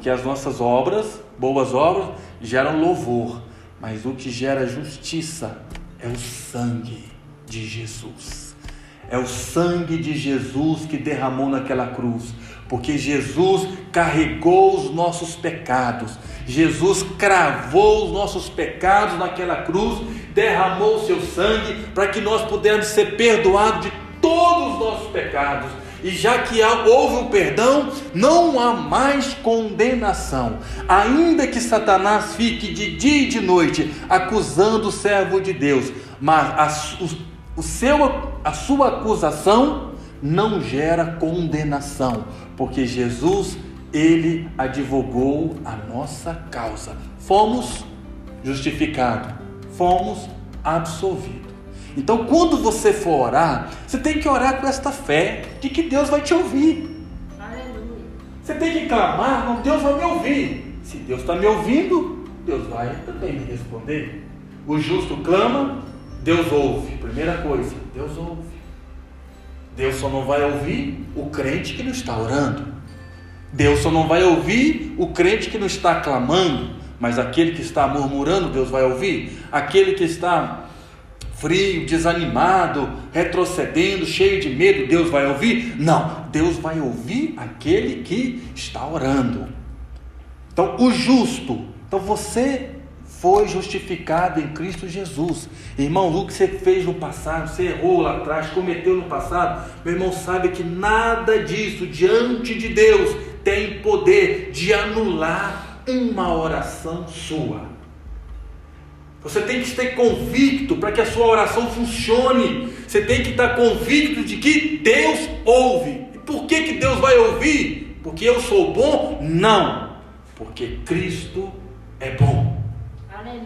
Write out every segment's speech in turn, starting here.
Porque as nossas obras, boas obras, geram louvor, mas o que gera justiça é o sangue de Jesus. É o sangue de Jesus que derramou naquela cruz, porque Jesus carregou os nossos pecados. Jesus cravou os nossos pecados naquela cruz, derramou o seu sangue para que nós pudéssemos ser perdoados de todos os nossos pecados. E já que houve o perdão, não há mais condenação. Ainda que Satanás fique de dia e de noite acusando o servo de Deus, mas a, o, o seu, a sua acusação não gera condenação, porque Jesus, ele advogou a nossa causa. Fomos justificados, fomos absolvidos. Então, quando você for orar, você tem que orar com esta fé de que Deus vai te ouvir. Aleluia. Você tem que clamar, não, Deus vai me ouvir. Se Deus está me ouvindo, Deus vai também me responder. O justo clama, Deus ouve. Primeira coisa, Deus ouve. Deus só não vai ouvir o crente que não está orando. Deus só não vai ouvir o crente que não está clamando. Mas aquele que está murmurando, Deus vai ouvir. Aquele que está frio, desanimado, retrocedendo, cheio de medo, Deus vai ouvir? Não, Deus vai ouvir aquele que está orando. Então, o justo, então você foi justificado em Cristo Jesus. Irmão, o que você fez no passado, você errou lá atrás, cometeu no passado, meu irmão, sabe que nada disso diante de Deus tem poder de anular uma oração sua. Você tem que estar convicto para que a sua oração funcione. Você tem que estar convicto de que Deus ouve. E por que, que Deus vai ouvir? Porque eu sou bom? Não. Porque Cristo é bom.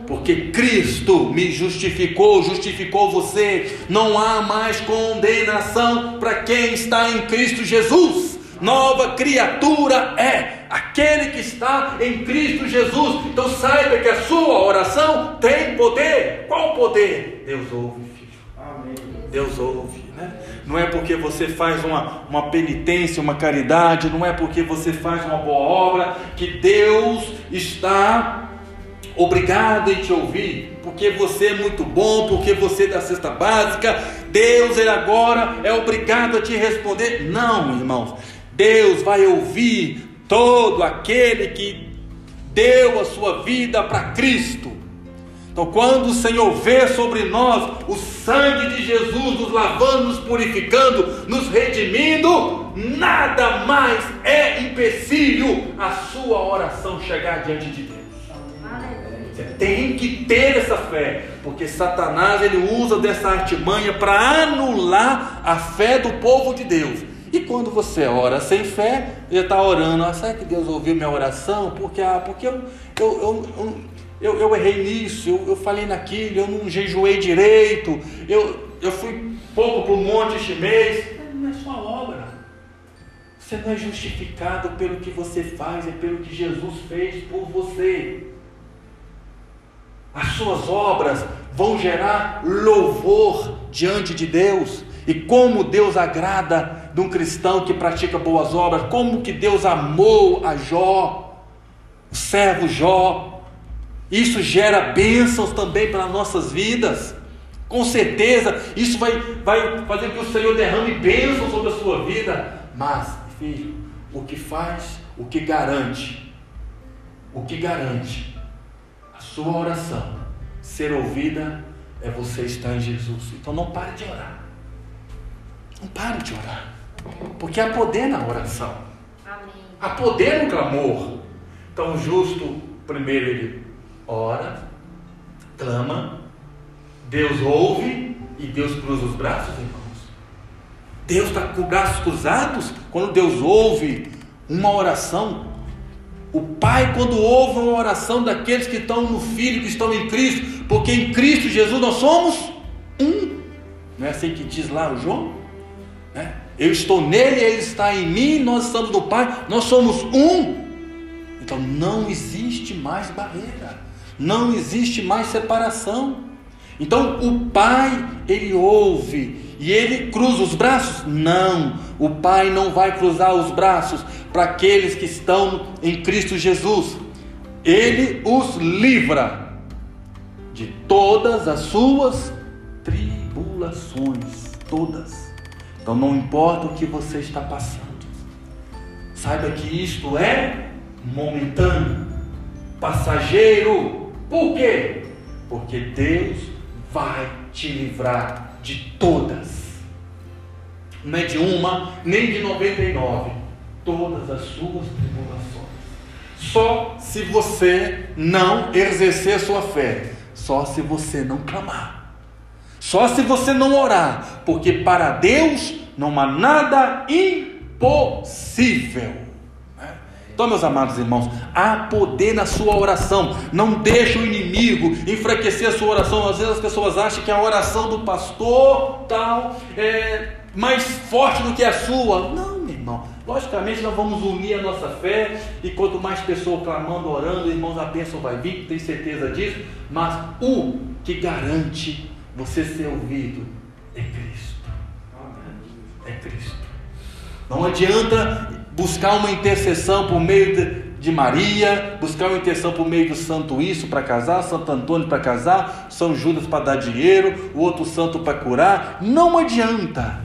Porque Cristo me justificou, justificou você. Não há mais condenação para quem está em Cristo Jesus. Nova criatura é aquele que está em Cristo Jesus. Então saiba que a sua oração tem poder. Qual poder? Deus ouve, filho. Amém. Deus ouve. Né? Não é porque você faz uma, uma penitência, uma caridade, não é porque você faz uma boa obra que Deus está obrigado em te ouvir, porque você é muito bom, porque você é da cesta básica, Deus ele agora é obrigado a te responder. Não, irmãos, Deus vai ouvir todo aquele que deu a sua vida para Cristo. Então, quando o Senhor vê sobre nós o sangue de Jesus nos lavando, nos purificando, nos redimindo, nada mais é empecilho a sua oração chegar diante de Deus. Você tem que ter essa fé, porque Satanás ele usa dessa artimanha para anular a fé do povo de Deus. E quando você ora sem fé, já está orando, ah, será que Deus ouviu minha oração? Porque, ah, porque eu, eu, eu, eu, errei nisso, eu, eu falei naquilo, eu não jejuei direito, eu, eu fui pouco para o monte este mês. Não é sua obra. Você não é justificado pelo que você faz, é pelo que Jesus fez por você. As suas obras vão gerar louvor diante de Deus. E como Deus agrada de um cristão que pratica boas obras, como que Deus amou a Jó, o servo Jó. Isso gera bênçãos também para nossas vidas. Com certeza, isso vai, vai fazer que o Senhor derrame bênçãos sobre a sua vida. Mas, filho, o que faz, o que garante, o que garante a sua oração ser ouvida é você estar em Jesus. Então não pare de orar. Não pare de orar. Porque há poder na oração. Amém. Há poder no clamor. Então o justo, primeiro ele ora, clama, Deus ouve e Deus cruza os braços, irmãos. Deus está com os braços cruzados quando Deus ouve uma oração. O Pai, quando ouve uma oração daqueles que estão no Filho, que estão em Cristo, porque em Cristo Jesus nós somos um. Não é assim que diz lá o João? Né? Eu estou nele, ele está em mim, nós estamos no Pai, nós somos um. Então não existe mais barreira, não existe mais separação. Então o Pai, ele ouve e ele cruza os braços? Não, o Pai não vai cruzar os braços para aqueles que estão em Cristo Jesus. Ele os livra de todas as suas tribulações, todas. Então não importa o que você está passando. Saiba que isto é momentâneo, passageiro. Por quê? Porque Deus vai te livrar de todas. Não é de uma, nem de 99. Todas as suas tribulações. Só se você não exercer sua fé. Só se você não clamar. Só se você não orar. Porque para Deus não há nada impossível. Então, meus amados irmãos, há poder na sua oração. Não deixe o inimigo enfraquecer a sua oração. Às vezes as pessoas acham que a oração do pastor tal é mais forte do que a sua. Não, meu irmão. Logicamente, nós vamos unir a nossa fé. E quanto mais pessoas clamando, orando, irmãos, a bênção vai vir. Tenho certeza disso. Mas o que garante você ser ouvido é Cristo. É Cristo. Não adianta buscar uma intercessão por meio de, de Maria, buscar uma intercessão por meio do Santo Isso para casar, Santo Antônio para casar, São Judas para dar dinheiro, o outro santo para curar. Não adianta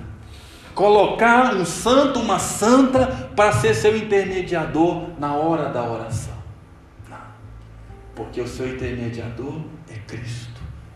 colocar um santo, uma santa para ser seu intermediador na hora da oração. Não. Porque o seu intermediador é Cristo,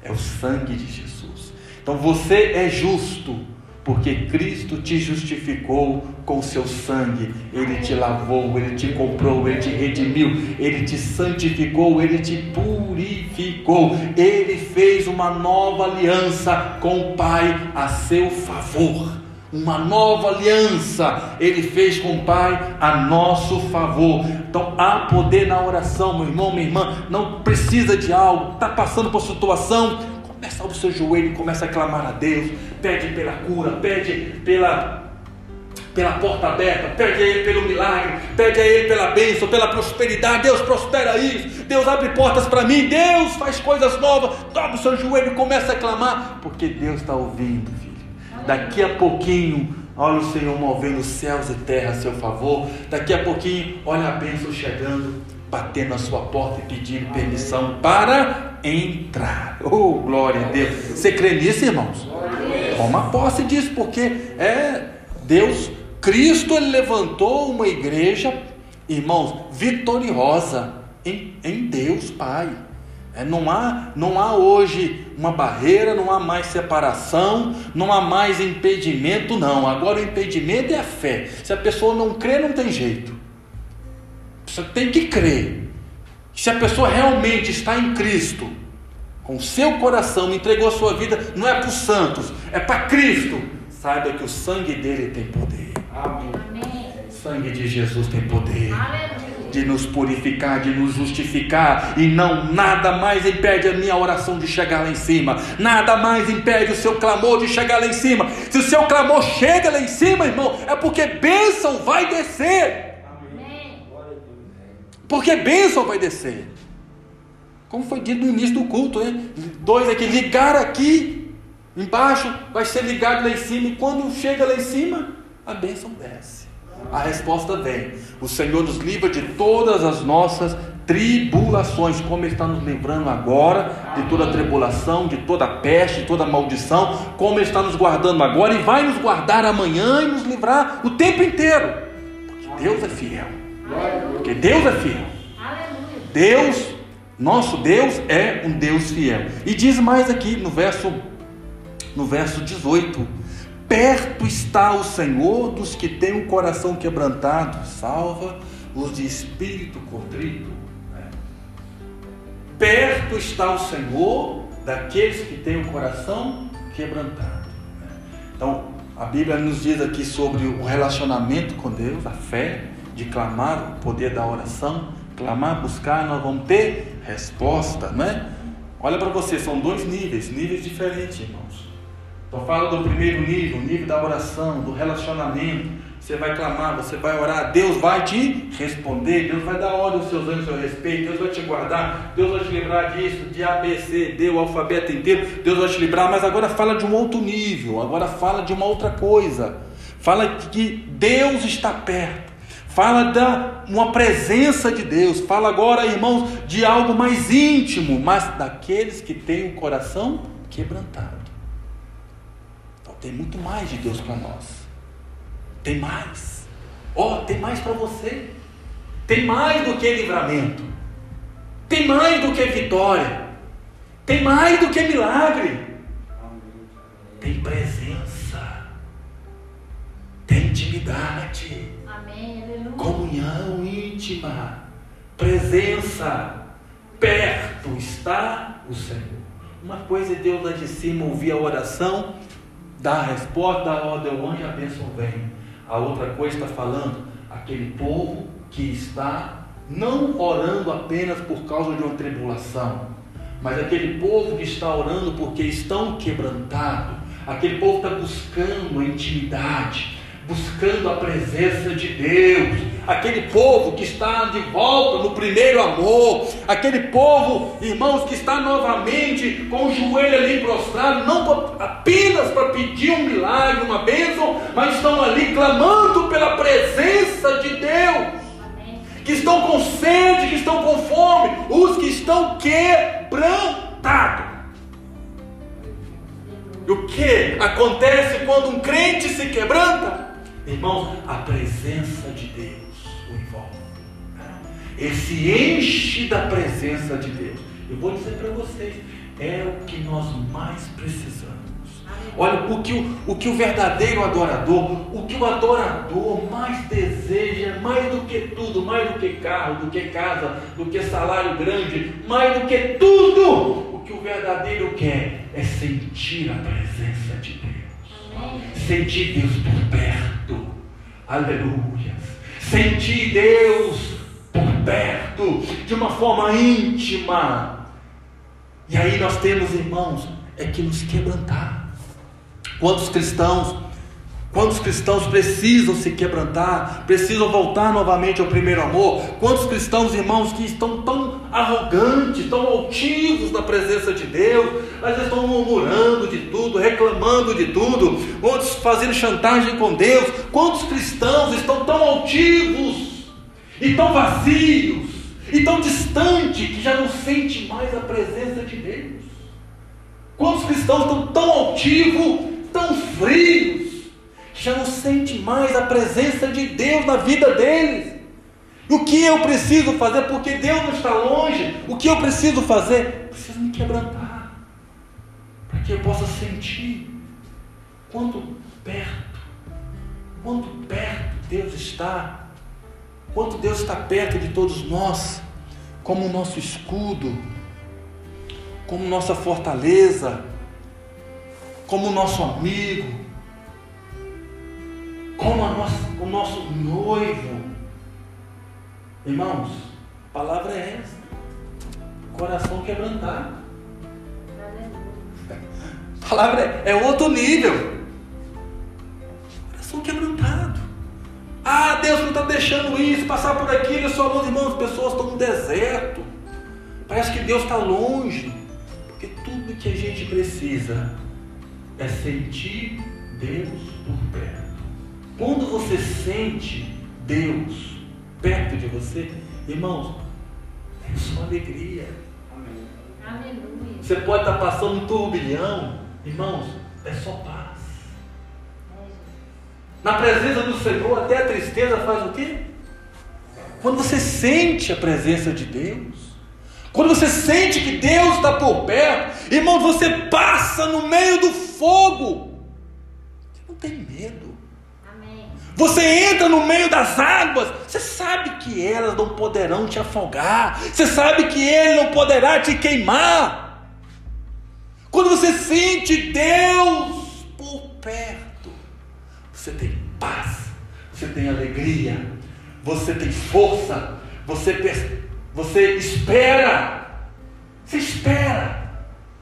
é o sangue de Jesus. Então você é justo porque Cristo te justificou com seu sangue, Ele te lavou, Ele te comprou, Ele te redimiu, Ele te santificou, Ele te purificou, Ele fez uma nova aliança com o Pai a seu favor. Uma nova aliança Ele fez com o Pai a nosso favor. Então há poder na oração, meu irmão, minha irmã. Não precisa de algo, está passando por situação, Começa o seu joelho e começa a clamar a Deus. Pede pela cura, pede pela, pela porta aberta, pede a Ele pelo milagre, pede a Ele pela bênção, pela prosperidade. Deus prospera isso, Deus abre portas para mim, Deus faz coisas novas. Dobra o seu joelho e começa a clamar, porque Deus está ouvindo. Daqui a pouquinho, olha o Senhor movendo céus e terra a seu favor. Daqui a pouquinho, olha a bênção chegando batendo na sua porta e pedindo permissão para entrar. Oh, glória a Deus. Você crê nisso, irmãos? Toma posse disso, porque é Deus, Cristo, ele levantou uma igreja, irmãos, vitoriosa em, em Deus Pai. É, não, há, não há hoje uma barreira, não há mais separação, não há mais impedimento, não. Agora o impedimento é a fé. Se a pessoa não crê, não tem jeito. Você tem que crer. Se a pessoa realmente está em Cristo, com o seu coração entregou a sua vida, não é para os santos, é para Cristo. Saiba que o sangue dele tem poder. Amém. O sangue de Jesus tem poder. De nos purificar, de nos justificar, e não nada mais impede a minha oração de chegar lá em cima, nada mais impede o seu clamor de chegar lá em cima. Se o seu clamor chega lá em cima, irmão, é porque bênção vai descer. Porque bênção vai descer. Como foi dito no início do culto, né? Dois aqui, ligar aqui embaixo, vai ser ligado lá em cima, e quando chega lá em cima, a bênção desce. A resposta vem. O Senhor nos livra de todas as nossas tribulações, como Ele está nos livrando agora de toda tribulação, de toda peste, de toda maldição, como Ele está nos guardando agora e vai nos guardar amanhã e nos livrar o tempo inteiro, porque Deus é fiel. Porque Deus é fiel. Deus, nosso Deus é um Deus fiel. E diz mais aqui no verso no verso 18: Perto está o Senhor dos que têm o coração quebrantado, salva os de espírito contrito. Perto está o Senhor daqueles que têm o coração quebrantado. Então, a Bíblia nos diz aqui sobre o relacionamento com Deus, a fé, de clamar, o poder da oração, clamar, buscar, nós vamos ter resposta, né? Olha para você, são dois níveis, níveis diferentes, irmãos. Então fala do primeiro nível, nível da oração, do relacionamento. Você vai clamar, você vai orar, Deus vai te responder, Deus vai dar ordem aos seus anjos a seu respeito, Deus vai te guardar, Deus vai te livrar disso, de A, B, C, D, o alfabeto inteiro, Deus vai te livrar, mas agora fala de um outro nível, agora fala de uma outra coisa. Fala que Deus está perto. Fala da uma presença de Deus. Fala agora, irmãos, de algo mais íntimo, mas daqueles que têm o coração quebrantado. Tem muito mais de Deus para nós. Tem mais. Ó, oh, tem mais para você. Tem mais do que livramento. Tem mais do que vitória. Tem mais do que milagre. Tem presença. Tem intimidade. Amém. Comunhão íntima. Presença. Perto está o Senhor. Uma coisa é Deus lá de cima ouvir a oração, dar a resposta, dar a ordem ao anjo a bênção vem. A outra coisa está falando aquele povo que está não orando apenas por causa de uma tribulação, mas aquele povo que está orando porque estão quebrantados, aquele povo está buscando a intimidade, buscando a presença de Deus, aquele povo que está de volta no primeiro amor, aquele povo, irmãos, que está novamente com o joelho ali prostrado, não apenas para pedir um milagre, uma bênção, mas estão ali clamando pela presença de Deus. Que estão com sede, que estão com fome, os que estão quebrantados. E o que acontece quando um crente se quebranta? Irmãos, a presença de Deus. Ele se enche da presença de Deus. Eu vou dizer para vocês, é o que nós mais precisamos. Olha, o que o, o que o verdadeiro adorador, o que o adorador mais deseja, mais do que tudo, mais do que carro, do que casa, do que salário grande, mais do que tudo, o que o verdadeiro quer é sentir a presença de Deus. Sentir Deus por perto. Aleluia. Sentir Deus perto, de uma forma íntima. E aí nós temos, irmãos, é que nos quebrantar. Quantos cristãos Quantos cristãos precisam se quebrantar, precisam voltar novamente ao primeiro amor? Quantos cristãos, irmãos, que estão tão arrogantes, tão altivos na presença de Deus, às vezes estão murmurando de tudo, reclamando de tudo, outros fazendo chantagem com Deus? Quantos cristãos estão tão altivos e tão vazios e tão distantes que já não sente mais a presença de Deus? Quantos cristãos estão tão altivos, tão frios? já não sente mais a presença de Deus na vida deles. O que eu preciso fazer? Porque Deus não está longe. O que eu preciso fazer? Preciso me quebrantar. Para que eu possa sentir quanto perto, quanto perto Deus está, quanto Deus está perto de todos nós, como o nosso escudo, como nossa fortaleza, como o nosso amigo, como nossa, o nosso noivo. Irmãos, a palavra é essa: coração quebrantado. A palavra é, é outro nível. Coração quebrantado. Deus não está deixando isso, passar por aquilo, só meus irmãos, as pessoas estão no deserto. Parece que Deus está longe. Porque tudo que a gente precisa é sentir Deus por perto. Quando você sente Deus perto de você, irmãos, é só alegria. Amém. Você pode estar passando um turbilhão, irmãos, é só paz. Na presença do Senhor, até a tristeza faz o quê? Quando você sente a presença de Deus, quando você sente que Deus está por perto, irmãos, você passa no meio do fogo. Você não tem medo. Você entra no meio das águas, você sabe que elas não poderão te afogar, você sabe que ele não poderá te queimar. Quando você sente Deus alegria, você tem força, você, você espera, você espera,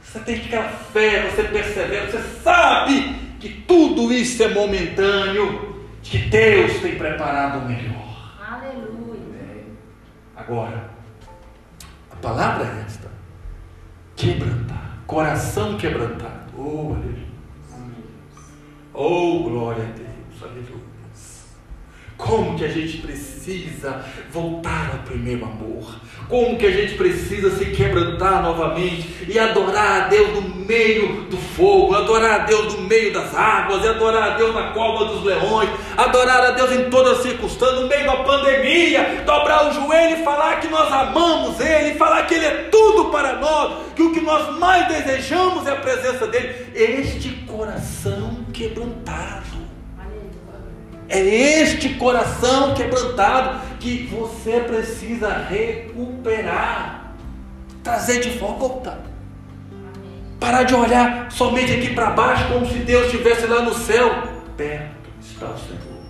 Você tem aquela fé, você persevera, você sabe que tudo isso é momentâneo, que Deus tem preparado o melhor. Aleluia. Agora, a palavra é esta: quebrantar, coração quebrantado. Oh, aleluia. Oh, glória a Deus, aleluia. Como que a gente precisa voltar ao primeiro amor? Como que a gente precisa se quebrantar novamente e adorar a Deus no meio do fogo, adorar a Deus no meio das águas, e adorar a Deus na cova dos leões, adorar a Deus em todas as circunstâncias, no meio da pandemia, dobrar o joelho e falar que nós amamos Ele, falar que Ele é tudo para nós, que o que nós mais desejamos é a presença dEle. Este coração quebrantado. É este coração quebrantado que você precisa recuperar, trazer de volta. Parar de olhar somente aqui para baixo, como se Deus estivesse lá no céu. Perto está o Senhor.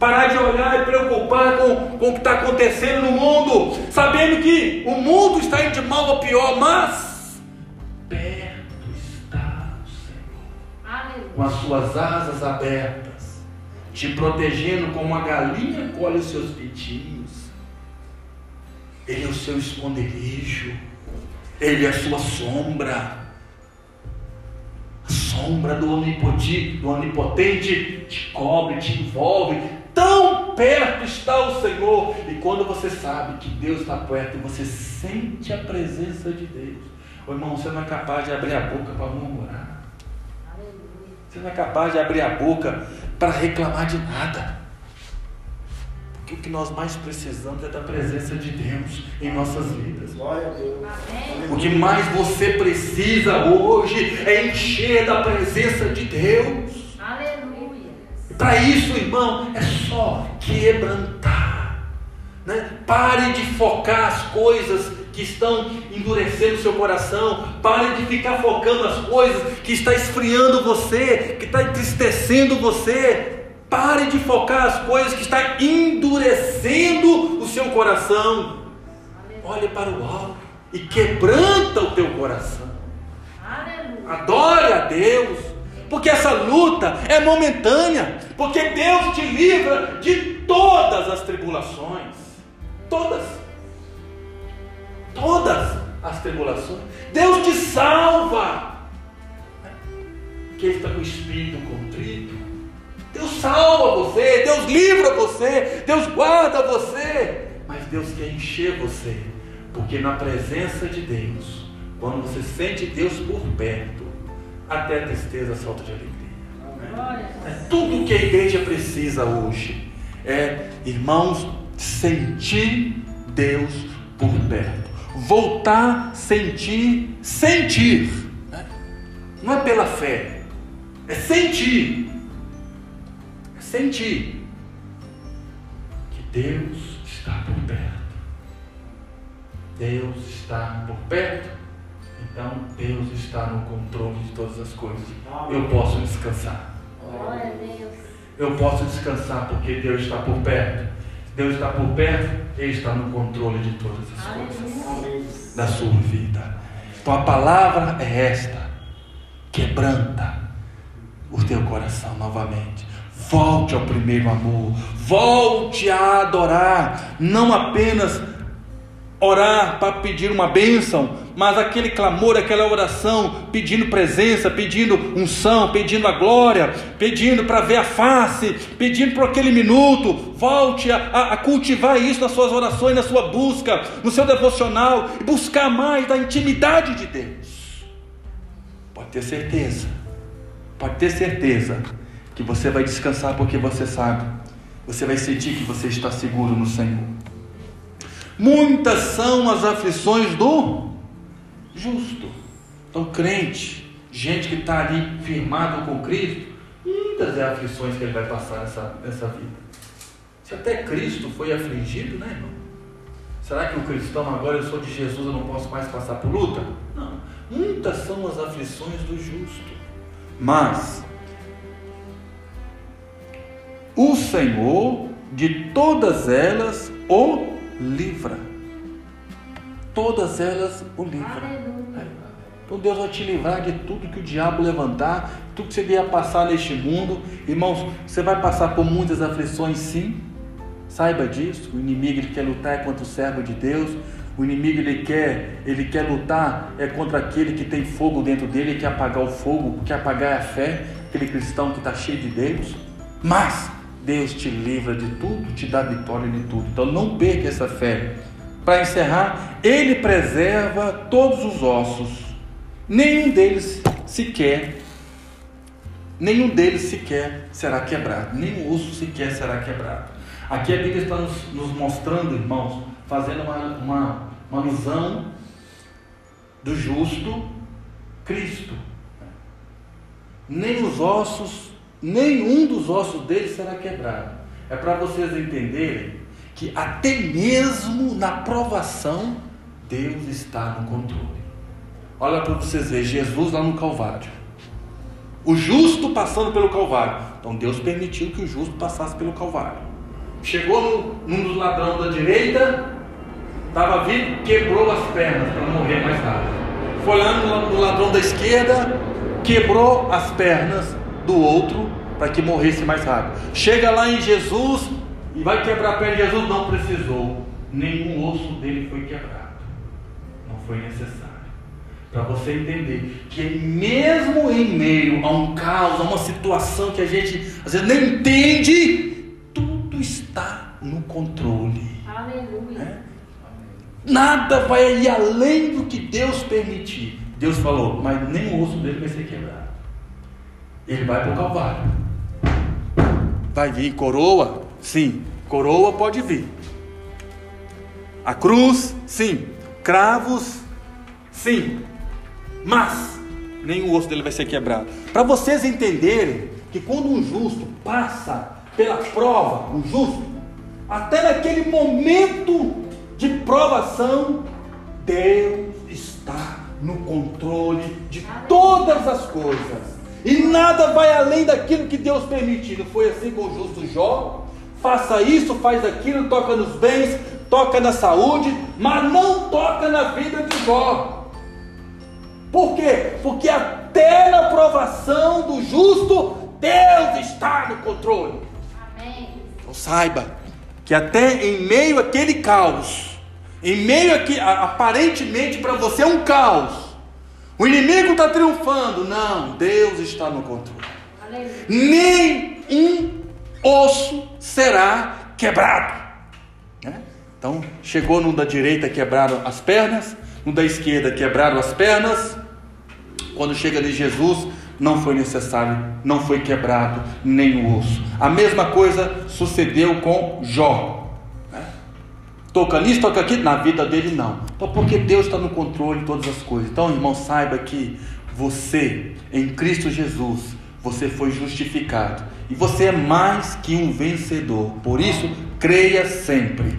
Parar de olhar e preocupar com, com o que está acontecendo no mundo, sabendo que o mundo está indo de mal a pior, mas perto está o Senhor. Com as suas asas abertas te protegendo como a galinha colhe os seus pitinhos. Ele é o seu esconderijo, ele é a sua sombra. A sombra do onipotente, do onipotente te cobre, te envolve. Tão perto está o Senhor. E quando você sabe que Deus está perto, você sente a presença de Deus. Ô irmão, você não é capaz de abrir a boca para murmurar. Você não é capaz de abrir a boca para reclamar de nada. Porque o que nós mais precisamos é da presença de Deus em nossas vidas. Glória a Deus. O que mais você precisa hoje é encher da presença de Deus. Aleluia. Para isso, irmão, é só quebrantar. Né? Pare de focar as coisas que estão endurecendo o seu coração. Pare de ficar focando as coisas que está esfriando você, que está entristecendo você. Pare de focar as coisas que está endurecendo o seu coração. Olhe para o alto e quebranta o teu coração. Adore a Deus, porque essa luta é momentânea, porque Deus te livra de todas as tribulações. Todas todas as tribulações. Deus te salva. Quem está com o espírito contrito, Deus salva você, Deus livra você, Deus guarda você. Mas Deus quer encher você, porque na presença de Deus, quando você sente Deus por perto, até a tristeza solta de alegria. É tudo que a igreja precisa hoje é, irmãos, sentir Deus por perto voltar, sentir, sentir. Né? Não é pela fé, é sentir. É sentir que Deus está por perto. Deus está por perto, então Deus está no controle de todas as coisas. Eu posso descansar. Eu posso descansar porque Deus está por perto. Deus está por perto, Ele está no controle de todas as coisas da sua vida. Então a palavra é esta: quebranta o teu coração novamente. Volte ao primeiro amor, volte a adorar, não apenas orar para pedir uma bênção, mas aquele clamor, aquela oração, pedindo presença, pedindo unção, pedindo a glória, pedindo para ver a face, pedindo por aquele minuto, volte a, a, cultivar isso nas suas orações, na sua busca, no seu devocional, e buscar mais da intimidade de Deus. Pode ter certeza, pode ter certeza que você vai descansar porque você sabe, você vai sentir que você está seguro no Senhor. Muitas são as aflições do justo. Então, crente, gente que está ali firmado com Cristo, muitas é aflições que ele vai passar nessa, nessa vida. Se até Cristo foi afligido, né, irmão? Será que o cristão agora eu sou de Jesus, eu não posso mais passar por luta? Não. Muitas são as aflições do justo. Mas o Senhor de todas elas o livra. Todas elas o. Aleluia. Então Deus vai te livrar de tudo que o diabo levantar, tudo que você vier passar neste mundo. Irmãos, você vai passar por muitas aflições, sim. Saiba disso. O inimigo ele quer lutar contra o servo de Deus. O inimigo ele quer, ele quer lutar é contra aquele que tem fogo dentro dele, quer apagar o fogo, quer apagar a fé, aquele cristão que está cheio de Deus. Mas Deus te livra de tudo, te dá vitória de tudo. Então não perca essa fé. Para encerrar, Ele preserva todos os ossos, nenhum deles sequer, nenhum deles sequer será quebrado, nenhum osso sequer será quebrado. Aqui a Bíblia está nos, nos mostrando, irmãos, fazendo uma, uma, uma do justo Cristo. Nem os ossos, nenhum dos ossos dele será quebrado. É para vocês entenderem que até mesmo na provação, Deus está no controle. Olha para vocês verem, Jesus lá no Calvário. O justo passando pelo Calvário. Então Deus permitiu que o justo passasse pelo Calvário. Chegou num dos ladrões da direita, Estava vindo, quebrou as pernas para morrer mais rápido. Foi lá no ladrão da esquerda, quebrou as pernas do outro para que morresse mais rápido. Chega lá em Jesus e vai quebrar a de Jesus, não precisou. Nenhum osso dele foi quebrado. Não foi necessário. Para você entender que mesmo em meio a um caos, a uma situação que a gente às vezes nem entende, tudo está no controle. Aleluia. É? Nada vai ir além do que Deus permitir. Deus falou, mas nem o osso dele vai ser quebrado. Ele vai para o Calvário. Vai vir coroa? Sim, coroa pode vir. A cruz? Sim. Cravos? Sim. Mas o osso dele vai ser quebrado. Para vocês entenderem que quando um justo passa pela prova, um justo, até naquele momento de provação, Deus está no controle de todas as coisas. E nada vai além daquilo que Deus permitiu. Não foi assim com o justo Jó? Faça isso, faz aquilo, toca nos bens, toca na saúde, mas não toca na vida de Jó. Por quê? Porque até na provação do justo, Deus está no controle. Amém. Então saiba que até em meio àquele caos, em meio a que aparentemente para você é um caos, o inimigo está triunfando. Não, Deus está no controle. Aleluia. Nem um osso será quebrado. Né? Então, chegou no da direita, quebraram as pernas, no da esquerda, quebraram as pernas. Quando chega de Jesus, não foi necessário, não foi quebrado nenhum osso. A mesma coisa sucedeu com Jó. Toca nisso, toca aqui, na vida dele não. Então, porque Deus está no controle de todas as coisas. Então, irmão, saiba que você, em Cristo Jesus, você foi justificado. E você é mais que um vencedor. Por isso, creia sempre.